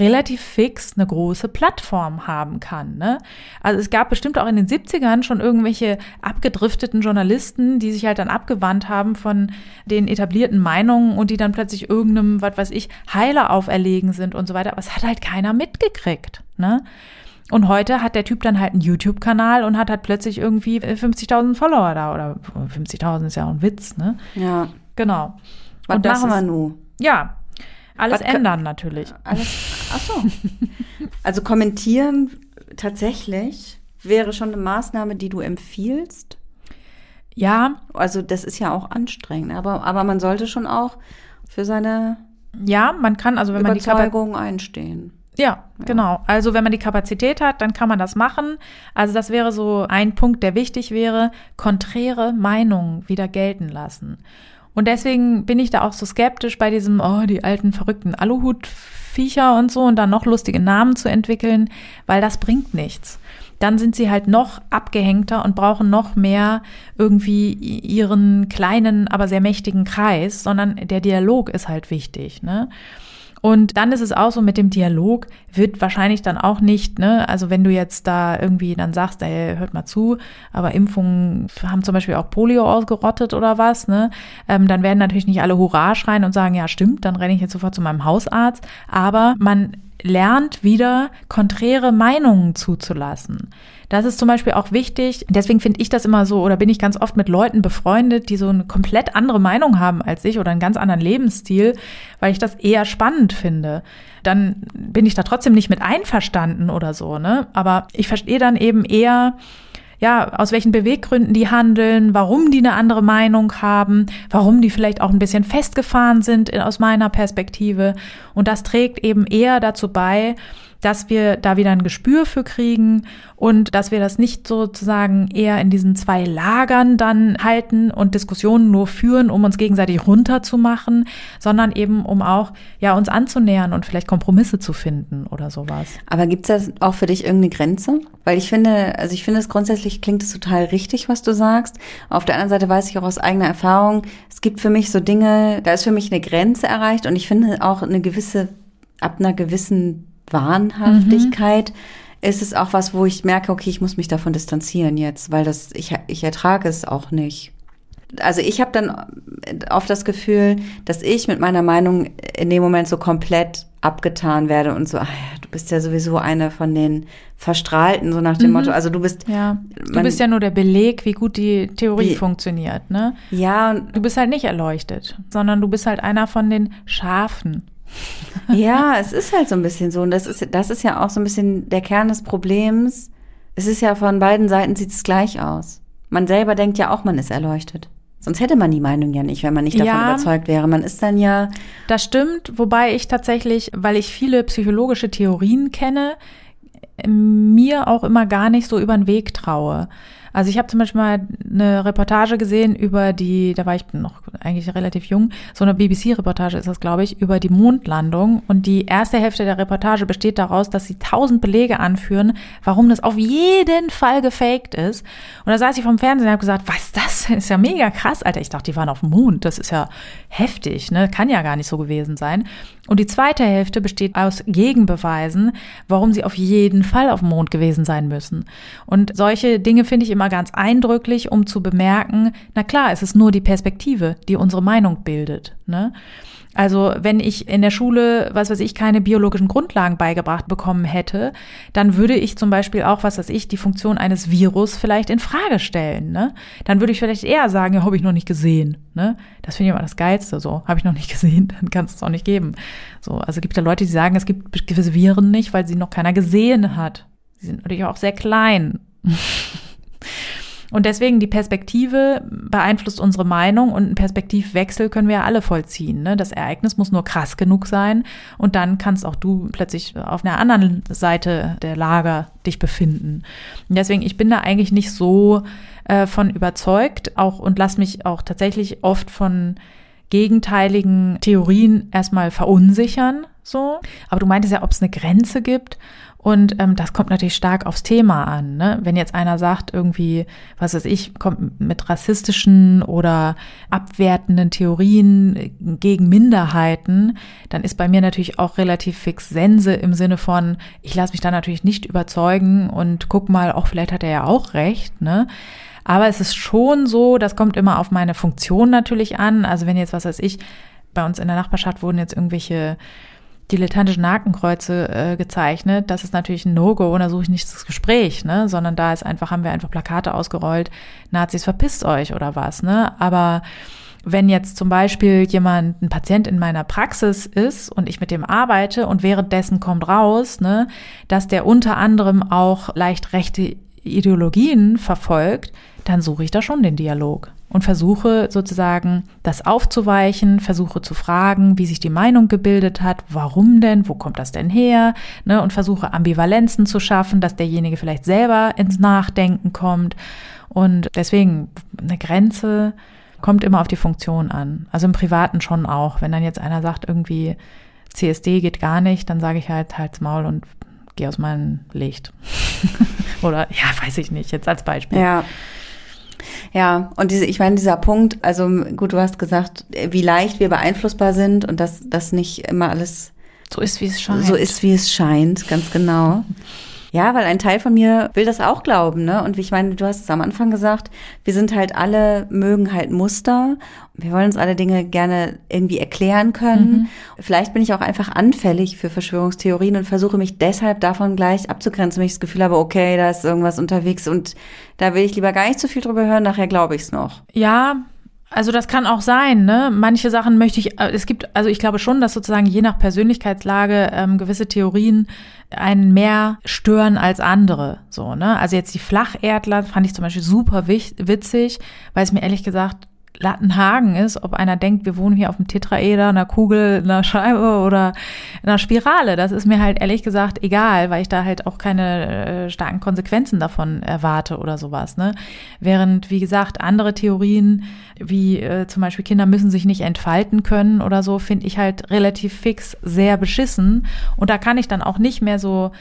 relativ fix eine große Plattform haben kann. Ne? Also es gab bestimmt auch in den 70ern schon irgendwelche abgedrifteten Journalisten, die sich halt dann abgewandt haben von den etablierten Meinungen und die dann plötzlich irgendeinem, was weiß ich, Heiler auferlegen sind und so weiter. Aber es hat halt keiner mitgekriegt. Ne? Und heute hat der Typ dann halt einen YouTube-Kanal und hat halt plötzlich irgendwie 50.000 Follower da oder 50.000 ist ja auch ein Witz, ne? Ja. Genau. Was Und das machen wir nun? Ja, alles Was ändern natürlich. Alles, <laughs> ach so. Also kommentieren tatsächlich wäre schon eine Maßnahme, die du empfiehlst. Ja, Also das ist ja auch anstrengend, aber, aber man sollte schon auch für seine ja, man kann, also wenn man die Kapazität Überzeugung einstehen. Ja, genau. Also wenn man die Kapazität hat, dann kann man das machen. Also das wäre so ein Punkt, der wichtig wäre, konträre Meinungen wieder gelten lassen. Und deswegen bin ich da auch so skeptisch bei diesem, oh, die alten verrückten Aluhutviecher und so und dann noch lustige Namen zu entwickeln, weil das bringt nichts. Dann sind sie halt noch abgehängter und brauchen noch mehr irgendwie ihren kleinen, aber sehr mächtigen Kreis, sondern der Dialog ist halt wichtig, ne? Und dann ist es auch so mit dem Dialog, wird wahrscheinlich dann auch nicht, ne, also wenn du jetzt da irgendwie dann sagst, ey, hört mal zu, aber Impfungen haben zum Beispiel auch Polio ausgerottet oder was, ne, ähm, dann werden natürlich nicht alle Hurra schreien und sagen, ja, stimmt, dann renne ich jetzt sofort zu meinem Hausarzt, aber man lernt wieder konträre Meinungen zuzulassen. Das ist zum Beispiel auch wichtig. Deswegen finde ich das immer so, oder bin ich ganz oft mit Leuten befreundet, die so eine komplett andere Meinung haben als ich oder einen ganz anderen Lebensstil, weil ich das eher spannend finde. Dann bin ich da trotzdem nicht mit einverstanden oder so, ne? Aber ich verstehe dann eben eher, ja, aus welchen Beweggründen die handeln, warum die eine andere Meinung haben, warum die vielleicht auch ein bisschen festgefahren sind in- aus meiner Perspektive. Und das trägt eben eher dazu bei, dass wir da wieder ein Gespür für kriegen und dass wir das nicht sozusagen eher in diesen zwei Lagern dann halten und Diskussionen nur führen, um uns gegenseitig runterzumachen, sondern eben um auch ja uns anzunähern und vielleicht Kompromisse zu finden oder sowas. Aber gibt es da auch für dich irgendeine Grenze? Weil ich finde, also ich finde es grundsätzlich klingt es total richtig, was du sagst. Auf der anderen Seite weiß ich auch aus eigener Erfahrung, es gibt für mich so Dinge, da ist für mich eine Grenze erreicht und ich finde auch eine gewisse, ab einer gewissen Wahnhaftigkeit ist es auch was, wo ich merke, okay, ich muss mich davon distanzieren jetzt, weil das, ich, ich ertrage es auch nicht. Also ich habe dann oft das Gefühl, dass ich mit meiner Meinung in dem Moment so komplett abgetan werde und so, ah ja, du bist ja sowieso eine von den Verstrahlten, so nach dem Motto, also du bist, Ja, du Man- bist ja nur der Beleg, wie gut die Theorie Wie- funktioniert, ne? ja, und Du bist halt nicht erleuchtet, sondern du bist halt einer von den Schafen. Ja, es ist halt so ein bisschen so. Und das ist, das ist ja auch so ein bisschen der Kern des Problems. Es ist ja von beiden Seiten sieht es gleich aus. Man selber denkt ja auch, man ist erleuchtet. Sonst hätte man die Meinung ja nicht, wenn man nicht davon Ja. überzeugt wäre. Man ist dann ja, Das stimmt, wobei ich tatsächlich, weil ich viele psychologische Theorien kenne, mir auch immer gar nicht so über den Weg traue. Also ich habe zum Beispiel mal eine Reportage gesehen über die, da war ich noch eigentlich relativ jung, so eine BBC-Reportage ist das, glaube ich, über die Mondlandung. Und die erste Hälfte der Reportage besteht daraus, dass sie tausend Belege anführen, warum das auf jeden Fall gefaked ist. Und da saß ich vom Fernsehen und habe gesagt, was das? denn? ist ja mega krass, Alter. Ich dachte, die waren auf dem Mond. Das ist ja heftig, ne? Kann ja gar nicht so gewesen sein. Und die zweite Hälfte besteht aus Gegenbeweisen, warum sie auf jeden Fall auf dem Mond gewesen sein müssen. Und solche Dinge finde ich immer ganz eindrücklich, um zu bemerken, na klar, es ist nur die Perspektive, die unsere Meinung bildet. Ne? Also wenn ich in der Schule, was weiß ich, keine biologischen Grundlagen beigebracht bekommen hätte, dann würde ich zum Beispiel auch, was weiß ich, die Funktion eines Virus vielleicht in Frage stellen. Ne? Dann würde ich vielleicht eher sagen, ja, habe ich noch nicht gesehen. Ne? Das finde ich immer das Geilste. So, habe ich noch nicht <laughs> gesehen, dann kann es auch nicht geben. So, also gibt ja Leute, die sagen, es gibt gewisse Viren nicht, weil sie noch keiner gesehen hat. Sie sind natürlich auch sehr klein. <laughs> Und deswegen die Perspektive beeinflusst unsere Meinung und einen Perspektivwechsel können wir ja alle vollziehen. Ne? Das Ereignis muss nur krass genug sein und dann kannst auch du plötzlich auf einer anderen Seite der Lager dich befinden. Und deswegen, ich bin da eigentlich nicht so äh, von überzeugt auch und lass mich auch tatsächlich oft von gegenteiligen Theorien erstmal verunsichern, so. Aber du meintest ja, ob es eine Grenze gibt. Und ähm, das kommt natürlich stark aufs Thema an. Ne? Wenn jetzt einer sagt, irgendwie, was weiß ich, kommt mit rassistischen oder abwertenden Theorien gegen Minderheiten, dann ist bei mir natürlich auch relativ fix Sense im Sinne von, ich lasse mich da natürlich nicht überzeugen und guck mal, auch vielleicht hat er ja auch recht. Ne? Aber es ist schon so, das kommt immer auf meine Funktion natürlich an. Also wenn jetzt, was weiß ich, bei uns in der Nachbarschaft wurden jetzt irgendwelche dilettantischen Hakenkreuze äh, gezeichnet, das ist natürlich ein No-Go und da suche ich nicht das Gespräch, ne? Sondern da ist einfach, haben wir einfach Plakate ausgerollt, Nazis verpisst euch oder was, ne? Aber wenn jetzt zum Beispiel jemand, ein Patient in meiner Praxis ist und ich mit dem arbeite und währenddessen kommt raus, ne, dass der unter anderem auch leicht rechte Ideologien verfolgt, dann suche ich da schon den Dialog und versuche sozusagen das aufzuweichen, versuche zu fragen, wie sich die Meinung gebildet hat, warum denn, wo kommt das denn her, ne, und versuche Ambivalenzen zu schaffen, dass derjenige vielleicht selber ins Nachdenken kommt. Und deswegen eine Grenze kommt immer auf die Funktion an. Also im Privaten schon auch. Wenn dann jetzt einer sagt, irgendwie CSD geht gar nicht, dann sage ich halt halt's Maul und geh aus meinem Licht. <laughs> Oder ja, weiß ich nicht, jetzt als Beispiel. Ja. Ja, und diese, ich meine, dieser Punkt, also gut, du hast gesagt, wie leicht wir beeinflussbar sind und dass das nicht immer alles so ist, wie es scheint. So ist, wie es scheint, ganz genau. Ja, weil ein Teil von mir will das auch glauben, ne? Und wie ich meine, du hast es am Anfang gesagt, wir sind halt alle, mögen halt Muster. Wir wollen uns alle Dinge gerne irgendwie erklären können. Mhm. Vielleicht bin ich auch einfach anfällig für Verschwörungstheorien und versuche mich deshalb davon gleich abzugrenzen, wenn ich das Gefühl habe, okay, da ist irgendwas unterwegs und da will ich lieber gar nicht so viel drüber hören, nachher glaube ich es noch. Ja, also das kann auch sein, ne? Manche Sachen möchte ich, äh, es gibt, also ich glaube schon, dass sozusagen je nach Persönlichkeitslage ähm, gewisse Theorien einen mehr stören als andere. So, ne? Also jetzt die Flacherdler fand ich zum Beispiel super witzig, weil es mir ehrlich gesagt Lattenhagen ist, ob einer denkt, wir wohnen hier auf einem Tetraeder, einer Kugel, einer Scheibe oder einer Spirale. Das ist mir halt ehrlich gesagt egal, weil ich da halt auch keine äh, starken Konsequenzen davon erwarte oder sowas. Ne? Während, wie gesagt, andere Theorien, wie äh, zum Beispiel Kinder müssen sich nicht entfalten können oder so, finde ich halt relativ fix sehr beschissen. Und da kann ich dann auch nicht mehr so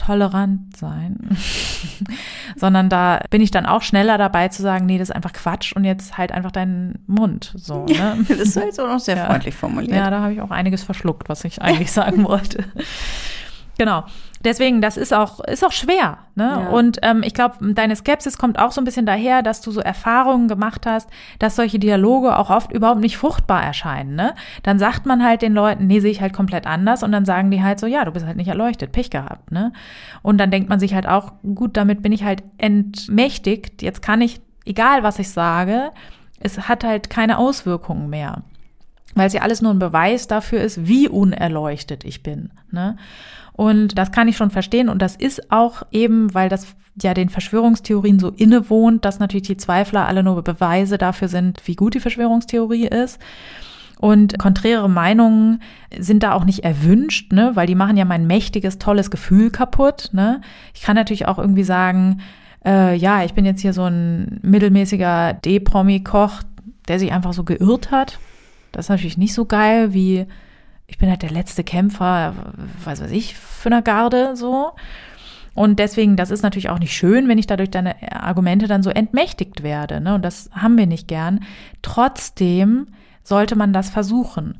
tolerant sein, <laughs> sondern da bin ich dann auch schneller dabei zu sagen, nee, das ist einfach Quatsch und jetzt halt einfach deinen Mund. So, <laughs> ne? das ist jetzt auch noch sehr ja. freundlich formuliert. Ja, da habe ich auch einiges verschluckt, was ich eigentlich <laughs> sagen wollte. Genau. Deswegen, das ist auch, ist auch schwer. Ne? Ja. Und ähm, ich glaube, deine Skepsis kommt auch so ein bisschen daher, dass du so Erfahrungen gemacht hast, dass solche Dialoge auch oft überhaupt nicht fruchtbar erscheinen. Ne? Dann sagt man halt den Leuten, nee, sehe ich halt komplett anders. Und dann sagen die halt so, ja, du bist halt nicht erleuchtet, Pech gehabt. Ne? Und dann denkt man sich halt auch, gut, damit bin ich halt entmächtigt. Jetzt kann ich, egal was ich sage, es hat halt keine Auswirkungen mehr weil es ja alles nur ein Beweis dafür ist, wie unerleuchtet ich bin. Ne? Und das kann ich schon verstehen. Und das ist auch eben, weil das ja den Verschwörungstheorien so innewohnt, dass natürlich die Zweifler alle nur Beweise dafür sind, wie gut die Verschwörungstheorie ist. Und konträre Meinungen sind da auch nicht erwünscht, ne, weil die machen ja mein mächtiges, tolles Gefühl kaputt. Ne. Ich kann natürlich auch irgendwie sagen, äh, ja, ich bin jetzt hier so ein mittelmäßiger D-Promi-Koch, der sich einfach so geirrt hat. Das ist natürlich nicht so geil wie ich bin halt der letzte Kämpfer, was weiß ich, für eine Garde so. Und deswegen, das ist natürlich auch nicht schön, wenn ich dadurch deine Argumente dann so entmächtigt werde. Ne? Und das haben wir nicht gern. Trotzdem sollte man das versuchen.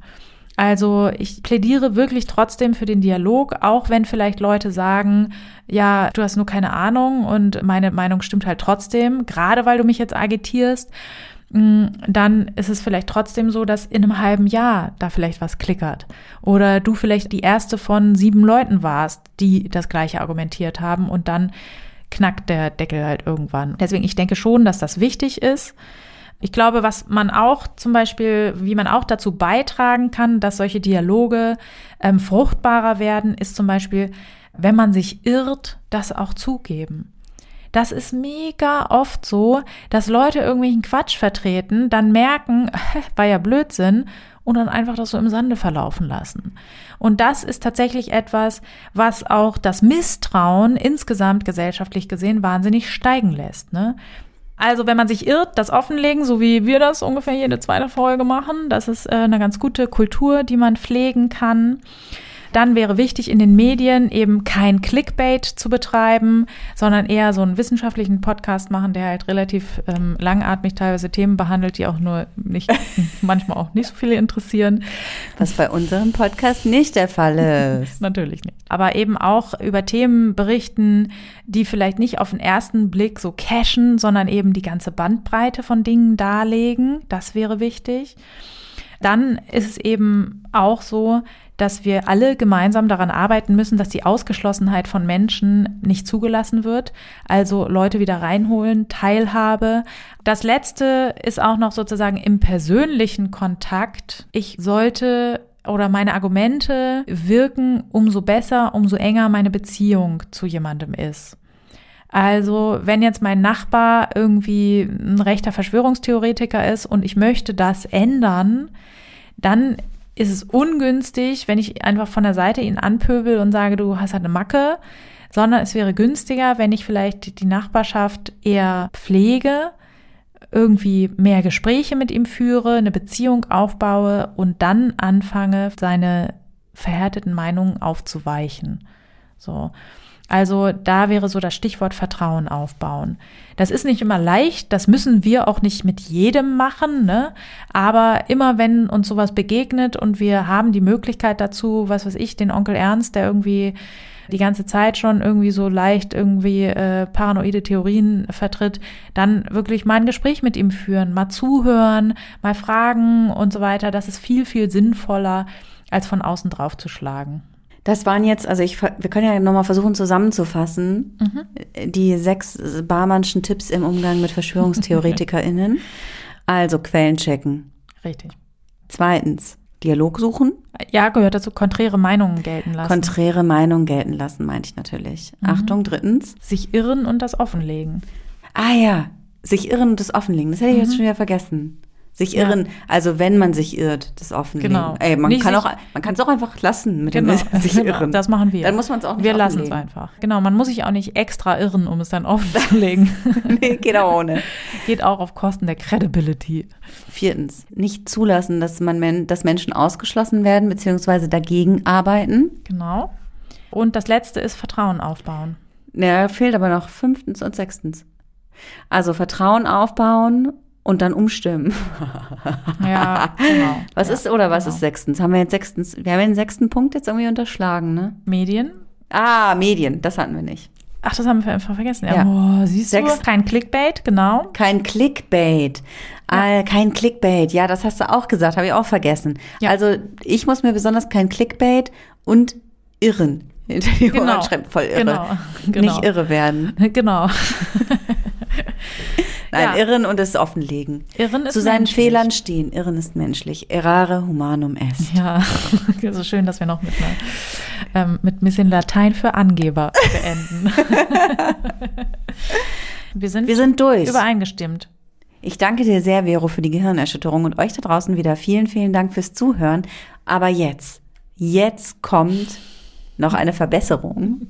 Also ich plädiere wirklich trotzdem für den Dialog, auch wenn vielleicht Leute sagen, ja, du hast nur keine Ahnung und meine Meinung stimmt halt trotzdem, gerade weil du mich jetzt agitierst. Mm, dann ist es vielleicht trotzdem so, dass in einem halben Jahr da vielleicht was klickert. Oder du vielleicht die erste von sieben Leuten warst, die das gleiche argumentiert haben und dann knackt der Deckel halt irgendwann. Deswegen, ich denke schon, dass das wichtig ist. Ich glaube, was man auch zum Beispiel, wie man auch dazu beitragen kann, dass solche Dialoge ähm, fruchtbarer werden, ist zum Beispiel, wenn man sich irrt, das auch zugeben. Das ist mega oft so, dass Leute irgendwelchen Quatsch vertreten, dann merken, <laughs> war ja Blödsinn und dann einfach das so im Sande verlaufen lassen. Und das ist tatsächlich etwas, was auch das Misstrauen insgesamt gesellschaftlich gesehen wahnsinnig steigen lässt. Ne? Also, wenn man sich irrt, das offenlegen, so wie wir das ungefähr jede zweite Folge machen, das ist äh, eine ganz gute Kultur, die man pflegen kann. Dann wäre wichtig, in den Medien eben kein Clickbait zu betreiben, sondern eher so einen wissenschaftlichen Podcast machen, der halt relativ ähm, langatmig teilweise Themen behandelt, die auch nur nicht, <laughs> manchmal auch nicht so viele interessieren. Was bei unserem Podcast nicht der Fall <laughs> ist. Natürlich nicht. Aber eben auch über Themen berichten, die vielleicht nicht auf den ersten Blick so cashen, sondern eben die ganze Bandbreite von Dingen darlegen. Das wäre wichtig. Dann ist es eben auch so, dass wir alle gemeinsam daran arbeiten müssen, dass die Ausgeschlossenheit von Menschen nicht zugelassen wird. Also Leute wieder reinholen, Teilhabe. Das letzte ist auch noch sozusagen im persönlichen Kontakt. Ich sollte oder meine Argumente wirken, umso besser, umso enger meine Beziehung zu jemandem ist. Also, wenn jetzt mein Nachbar irgendwie ein rechter Verschwörungstheoretiker ist und ich möchte das ändern, dann ist es ungünstig, wenn ich einfach von der Seite ihn anpöbel und sage, du hast halt eine Macke, sondern es wäre günstiger, wenn ich vielleicht die Nachbarschaft eher pflege, irgendwie mehr Gespräche mit ihm führe, eine Beziehung aufbaue und dann anfange, seine verhärteten Meinungen aufzuweichen. So. Also da wäre so das Stichwort Vertrauen aufbauen. Das ist nicht immer leicht, das müssen wir auch nicht mit jedem machen, ne? Aber immer wenn uns sowas begegnet und wir haben die Möglichkeit dazu, was weiß ich, den Onkel Ernst, der irgendwie die ganze Zeit schon irgendwie so leicht irgendwie äh, paranoide Theorien vertritt, dann wirklich mal ein Gespräch mit ihm führen, mal zuhören, mal fragen und so weiter. Das ist viel, viel sinnvoller, als von außen drauf zu schlagen. Das waren jetzt, also ich, wir können ja nochmal versuchen zusammenzufassen, mhm. die sechs Barmannschen Tipps im Umgang mit VerschwörungstheoretikerInnen. <laughs> also Quellen checken. Richtig. Zweitens, Dialog suchen. Ja, gehört dazu, konträre Meinungen gelten lassen. Konträre Meinungen gelten lassen, meinte ich natürlich. Mhm. Achtung, drittens. Sich irren und das offenlegen. Ah ja, sich irren und das offenlegen. Das hätte ich mhm. jetzt schon wieder vergessen. Sich irren, ja. also wenn man sich irrt, das offenlegen. Genau. Ey, man nicht kann auch, man kann es auch einfach lassen mit genau. dem <laughs> sich irren. Das machen wir. Dann muss man es auch nicht Wir lassen es einfach. Genau, man muss sich auch nicht extra irren, um es dann <laughs> offenzulegen. <laughs> nee, geht auch ohne. geht auch auf Kosten der Credibility. Viertens, nicht zulassen, dass man, dass Menschen ausgeschlossen werden beziehungsweise dagegen arbeiten. Genau. Und das letzte ist Vertrauen aufbauen. Ja, fehlt aber noch fünftens und sechstens. Also Vertrauen aufbauen und dann umstimmen. <laughs> Ja, genau. <laughs> Was ja, ist oder was genau. ist sechstens? Haben wir jetzt sechstens? Wir haben den sechsten Punkt jetzt irgendwie unterschlagen, ne? Medien. Ah, Medien, das hatten wir nicht. Ach, das haben wir einfach vergessen. Ja, Ja. Oh, siehst Sechs- du? Kein Clickbait, genau. Kein Clickbait. Ah, kein Clickbait. Ja, das hast du auch gesagt, habe ich auch vergessen. Ja. Also ich muss mir besonders kein Clickbait und Irren hinter <laughs> die Ohren Genau. schreiben. Voll irre. Genau, genau. Nicht irre werden. Genau. Nein, Ja. irren und es offenlegen. Irren ist Zu seinen menschlich. Fehlern stehen. Irren ist menschlich. Errare humanum est. Ja, <laughs> so schön, dass wir noch mit, einer, ähm, mit ein bisschen Latein für Angeber <laughs> beenden. <laughs> wir sind, Wir sind durch. übereingestimmt. Ich danke dir sehr, Vero, für die Gehirnerschütterung und euch da draußen wieder vielen, vielen Dank fürs Zuhören. Aber jetzt, jetzt kommt noch eine Verbesserung.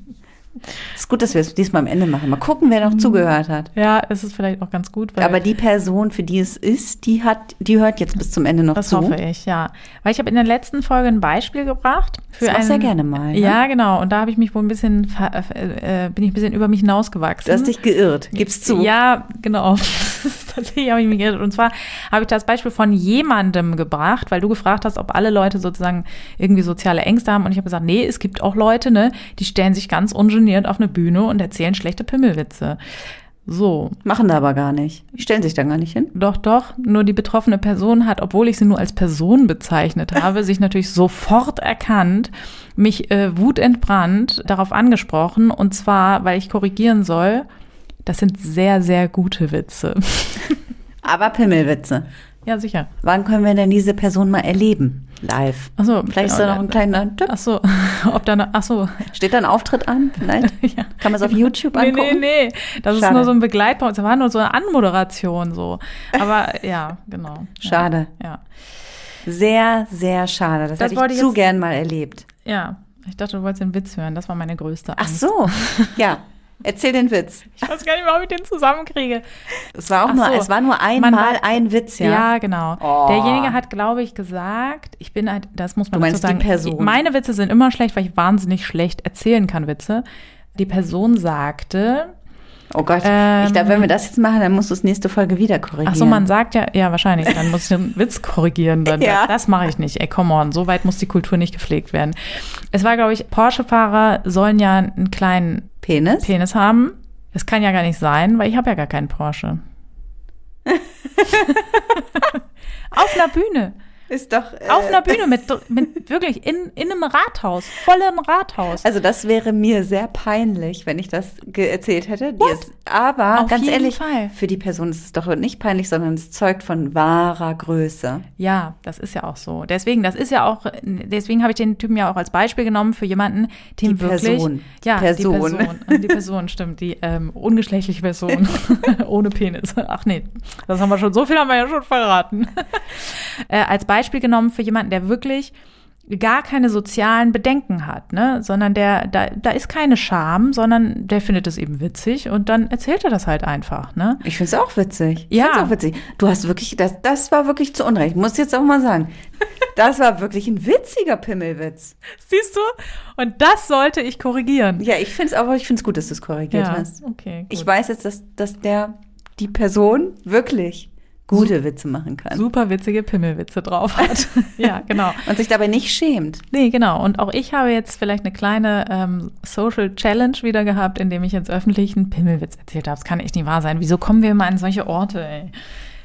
Ist gut, dass wir es diesmal am Ende machen. Mal gucken, wer noch zugehört hat. Ja, es ist vielleicht auch ganz gut, Aber die Person, für die es ist, die hat, die hört jetzt bis zum Ende noch das zu. hoffe ich, ja. Weil ich habe in der letzten Folge ein Beispiel gebracht. Für Das einen, ja gerne mal, ne? Ja, genau. Und da habe ich mich wohl ein bisschen, äh, äh, bin ich ein bisschen über mich hinausgewachsen. Du hast dich geirrt. Gib's zu. Ja, genau. <laughs> Tatsächlich habe ich mich geirrt. Und zwar habe ich das Beispiel von jemandem gebracht, weil du gefragt hast, ob alle Leute sozusagen irgendwie soziale Ängste haben. Und ich habe gesagt, nee, es gibt auch Leute, ne, die stellen sich ganz ungeniert auf eine Bühne und erzählen schlechte Pimmelwitze. So, Machen da aber gar nicht. Die stellen sich da gar nicht hin. doch, doch. Nur die betroffene Person hat, obwohl ich sie nur als Person bezeichnet <laughs> habe, sich natürlich sofort erkannt, mich äh, wutentbrannt darauf angesprochen. Und zwar, weil ich korrigieren soll, das sind sehr, sehr gute Witze. <laughs> Aber Pimmelwitze. Ja, sicher. Wann können wir denn diese Person mal erleben? Live. Achso, Vielleicht ist da noch ein kleiner Tipp. Ach so, <laughs> ob da, eine- ach so. Steht da ein Auftritt an? Vielleicht? <laughs> Ja. Kann man es auf YouTube Nee, angucken? nee, nee. Das ist Schade. nur so ein Begleitpunkt. Das war nur so eine Anmoderation so. Aber <laughs> ja, genau. Ja. Schade. Ja. Sehr, sehr schade. Das, Das hätte wollte ich ich zu gern mal erlebt. Ja. Ich dachte, du wolltest den Witz hören. Das war meine größte Ach Angst. so. Ja. Erzähl den Witz. Ich weiß gar nicht mehr, ob ich den zusammenkriege. Es war auch Ach nur, so. es war nur einmal war- ein Witz, ja. Ja, genau. Oh. Derjenige hat, glaube ich, gesagt, ich bin halt, das muss man Du dazu meinst die sagen. Person. Meine Witze sind immer schlecht, weil ich wahnsinnig schlecht erzählen kann Witze. Die Person sagte, Oh Gott, Ähm, ich glaube, wenn wir das jetzt machen, dann musst du es nächste Folge wieder korrigieren. ach so, man sagt ja, ja, wahrscheinlich, dann muss ich den <laughs> Witz korrigieren. Dann, Ja. Das, das mache ich nicht. Ey, come on, so weit muss die Kultur nicht gepflegt werden. Es war, glaube ich, Porsche-Fahrer sollen ja einen kleinen Penis? Penis haben. Das kann ja gar nicht sein, weil ich habe ja gar keinen Porsche. <laughs> Auf einer Bühne. Ist doch. Äh, Auf einer Bühne <laughs> mit, mit wirklich in, in einem Rathaus, vollem Rathaus. Also das wäre mir sehr peinlich, wenn ich das erzählt hätte. Ist, aber Auf ganz ehrlich, Fall. für die Person ist es doch nicht peinlich, sondern es zeugt von wahrer Größe. Ja, das ist ja auch so. Deswegen, das ist ja auch, deswegen habe ich den Typen ja auch als Beispiel genommen für jemanden, dem Die wirklich. Person. Ja, Person. die Person. Die Person, stimmt. Die ähm, ungeschlechtliche Person. <laughs> Ohne Penis. Ach nee, das haben wir schon, so viel haben wir ja schon verraten. <laughs> äh, als Beispiel genommen für jemanden, der wirklich gar keine sozialen Bedenken hat, ne, sondern der, da, da ist keine Scham, sondern der findet es eben witzig und dann erzählt er das halt einfach, ne? Ich finde es auch witzig. Ich Ja. find's auch witzig. Du hast wirklich, das, das war wirklich zu Unrecht. Muss jetzt auch mal sagen. Das war wirklich ein witziger Pimmelwitz. Siehst du? Und das sollte ich korrigieren. Ja, ich finde es auch, ich finde es gut, dass du es korrigiert hast. okay. Gut. Ich weiß jetzt, dass, dass der, die Person wirklich gute Witze machen kann. super witzige Pimmelwitze drauf hat. <laughs> ja, genau. Und sich dabei nicht schämt. Nee, genau. Und auch ich habe jetzt vielleicht eine kleine ähm, Social Challenge wieder gehabt, indem ich jetzt öffentlich einen Pimmelwitz erzählt habe. Das kann echt nicht wahr sein. Wieso kommen wir immer an solche Orte, ey?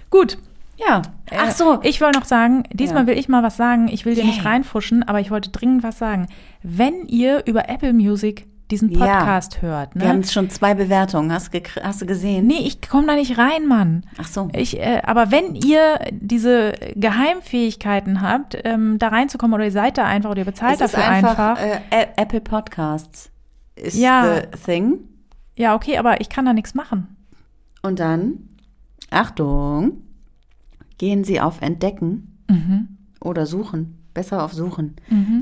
Gut. Ja. Ach so. Ich wollte noch sagen, diesmal Ja. will ich mal was sagen. Ich will dir nicht Yay. reinfuschen, aber ich wollte dringend was sagen. Wenn ihr über Apple Music diesen Ja. Podcast hört, Wir haben ne? schon zwei Bewertungen. Hast, hast du gesehen? Nee, ich komme da nicht rein, Mann. Ach so. Ich, äh, aber wenn ihr diese Geheimfähigkeiten habt, ähm, da reinzukommen oder ihr seid da einfach oder ihr bezahlt es dafür einfach. Äh, A- Apple Podcasts ist Ja. the thing. ja, okay, aber ich kann da nichts machen. Und dann, Achtung, gehen Sie auf Entdecken Mhm. oder Suchen. Besser auf Suchen.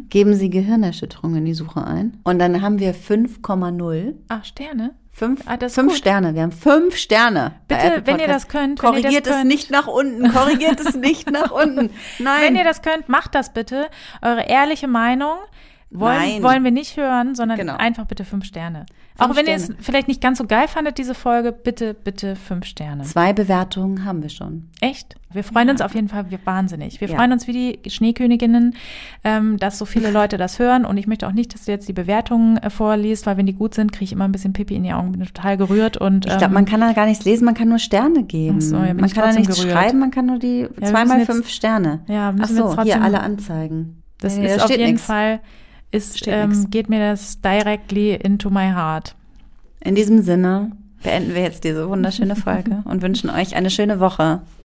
Geben Sie Gehirnerschütterung in die Suche ein. Und dann haben wir 5,0. Ach, Sterne? Fünf, Ah, fünf. Sterne. Wir haben fünf Sterne. Bitte, wenn ihr das könnt, ihr das Korrigiert es könnt. nicht nach unten. Korrigiert es nicht nach unten. <laughs> Nein. Wenn ihr das könnt, macht das bitte. Eure ehrliche Meinung wollen, Nein. wollen wir nicht hören, sondern Genau. einfach bitte fünf Sterne. Fünf Auch wenn ihr es Sterne. vielleicht nicht ganz so geil fandet, diese Folge, bitte, bitte fünf Sterne. Zwei Bewertungen haben wir schon. Echt? Wir freuen uns auf jeden Fall wir wahnsinnig. Wir Ja. freuen uns wie die Schneeköniginnen, ähm, dass so viele <laughs> Leute das hören. Und ich möchte auch nicht, dass du jetzt die Bewertungen äh, vorliest, weil wenn die gut sind, kriege ich immer ein bisschen Pipi in die Augen, bin total gerührt. Und, Ich glaube, ähm, man kann da gar nichts lesen, man kann nur Sterne geben. Ach so, ja, man kann da nichts gerührt. schreiben, man kann nur die wir zweimal fünf Sterne. Ja, Ach müssen wir so, jetzt trotzdem- hier alle Anzeigen. Das ist auf jeden nix. Fall, ist, ähm, geht mir das directly into my heart. In diesem Sinne beenden wir jetzt diese wunderschöne Folge <laughs> und wünschen euch eine schöne Woche.